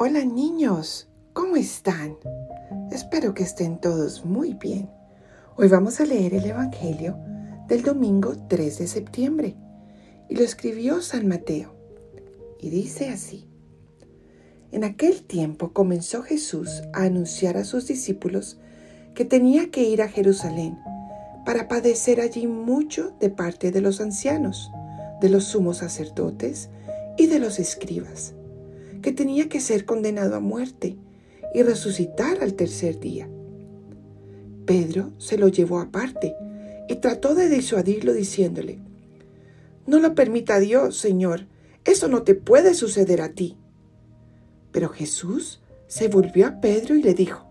Hola niños, ¿cómo están? Espero que estén todos muy bien. Hoy vamos a leer el Evangelio del domingo 3 de septiembre y lo escribió San Mateo. Y dice así. En aquel tiempo comenzó Jesús a anunciar a sus discípulos que tenía que ir a Jerusalén para padecer allí mucho de parte de los ancianos, de los sumos sacerdotes y de los escribas que tenía que ser condenado a muerte y resucitar al tercer día. Pedro se lo llevó aparte y trató de disuadirlo diciéndole, No lo permita Dios, Señor, eso no te puede suceder a ti. Pero Jesús se volvió a Pedro y le dijo,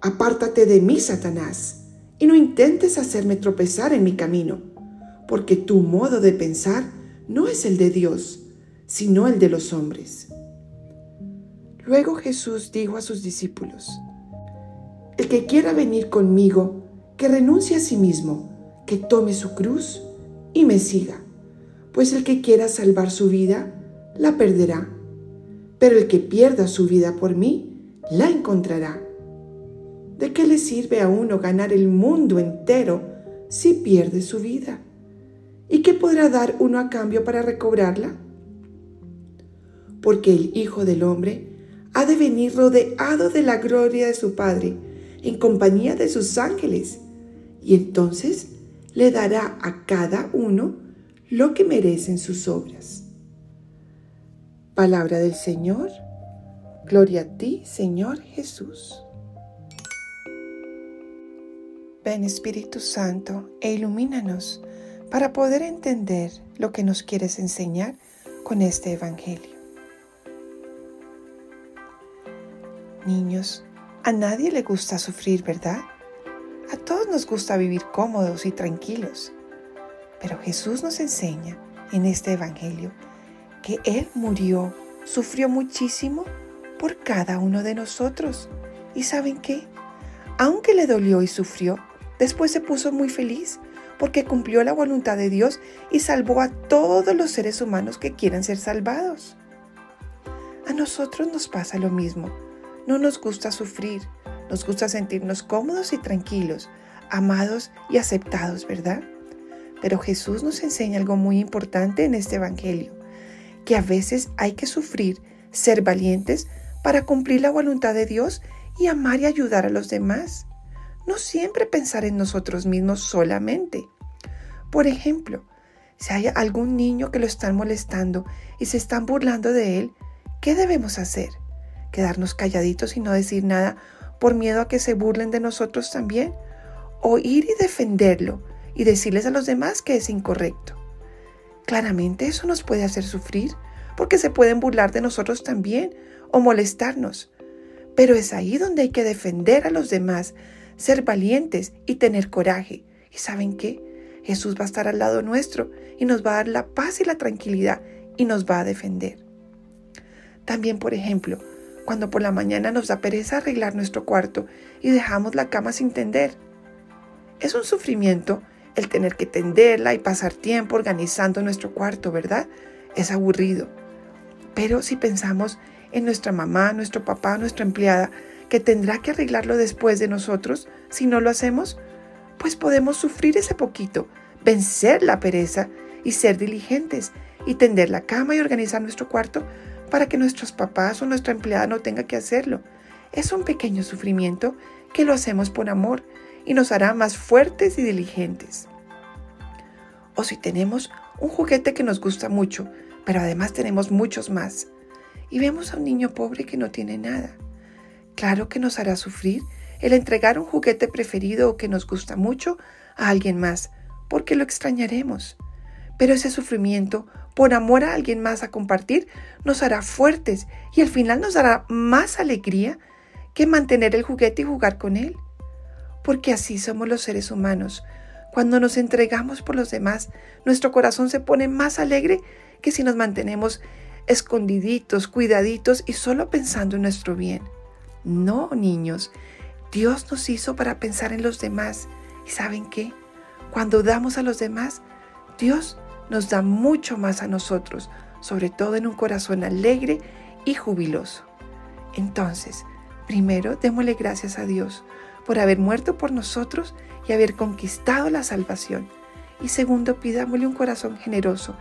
Apártate de mí, Satanás, y no intentes hacerme tropezar en mi camino, porque tu modo de pensar no es el de Dios, sino el de los hombres. Luego Jesús dijo a sus discípulos, El que quiera venir conmigo, que renuncie a sí mismo, que tome su cruz y me siga, pues el que quiera salvar su vida, la perderá, pero el que pierda su vida por mí, la encontrará. ¿De qué le sirve a uno ganar el mundo entero si pierde su vida? ¿Y qué podrá dar uno a cambio para recobrarla? Porque el Hijo del Hombre ha de venir rodeado de la gloria de su Padre, en compañía de sus ángeles, y entonces le dará a cada uno lo que merecen sus obras. Palabra del Señor, gloria a ti, Señor Jesús. Ven Espíritu Santo e ilumínanos para poder entender lo que nos quieres enseñar con este Evangelio. Niños, a nadie le gusta sufrir, ¿verdad? A todos nos gusta vivir cómodos y tranquilos. Pero Jesús nos enseña en este Evangelio que Él murió, sufrió muchísimo por cada uno de nosotros. ¿Y saben qué? Aunque le dolió y sufrió, después se puso muy feliz porque cumplió la voluntad de Dios y salvó a todos los seres humanos que quieran ser salvados. A nosotros nos pasa lo mismo no nos gusta sufrir, nos gusta sentirnos cómodos y tranquilos, amados y aceptados, ¿verdad? Pero Jesús nos enseña algo muy importante en este Evangelio, que a veces hay que sufrir, ser valientes para cumplir la voluntad de Dios y amar y ayudar a los demás. No siempre pensar en nosotros mismos solamente. Por ejemplo, si hay algún niño que lo están molestando y se están burlando de él, ¿qué debemos hacer? Quedarnos calladitos y no decir nada por miedo a que se burlen de nosotros también, o ir y defenderlo y decirles a los demás que es incorrecto. Claramente eso nos puede hacer sufrir, porque se pueden burlar de nosotros también o molestarnos. Pero es ahí donde hay que defender a los demás, ser valientes y tener coraje. ¿Y saben qué? Jesús va a estar al lado nuestro y nos va a dar la paz y la tranquilidad y nos va a defender. También, por ejemplo, cuando por la mañana nos da pereza arreglar nuestro cuarto y dejamos la cama sin tender. Es un sufrimiento el tener que tenderla y pasar tiempo organizando nuestro cuarto, ¿verdad? Es aburrido. Pero si pensamos en nuestra mamá, nuestro papá, nuestra empleada, que tendrá que arreglarlo después de nosotros, si no lo hacemos, pues podemos sufrir ese poquito, vencer la pereza y ser diligentes y tender la cama y organizar nuestro cuarto para que nuestros papás o nuestra empleada no tenga que hacerlo. Es un pequeño sufrimiento que lo hacemos por amor y nos hará más fuertes y diligentes. O si tenemos un juguete que nos gusta mucho, pero además tenemos muchos más, y vemos a un niño pobre que no tiene nada. Claro que nos hará sufrir el entregar un juguete preferido o que nos gusta mucho a alguien más, porque lo extrañaremos. Pero ese sufrimiento por amor a alguien más a compartir, nos hará fuertes y al final nos dará más alegría que mantener el juguete y jugar con él. Porque así somos los seres humanos. Cuando nos entregamos por los demás, nuestro corazón se pone más alegre que si nos mantenemos escondiditos, cuidaditos y solo pensando en nuestro bien. No, niños, Dios nos hizo para pensar en los demás. ¿Y saben qué? Cuando damos a los demás, Dios nos da mucho más a nosotros, sobre todo en un corazón alegre y jubiloso. Entonces, primero démosle gracias a Dios por haber muerto por nosotros y haber conquistado la salvación. Y segundo, pidámosle un corazón generoso,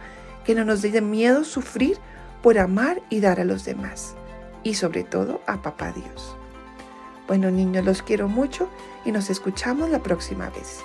que no nos dé miedo sufrir por amar y dar a los demás. Y sobre todo a Papá Dios. Bueno niños, los quiero mucho y nos escuchamos la próxima vez.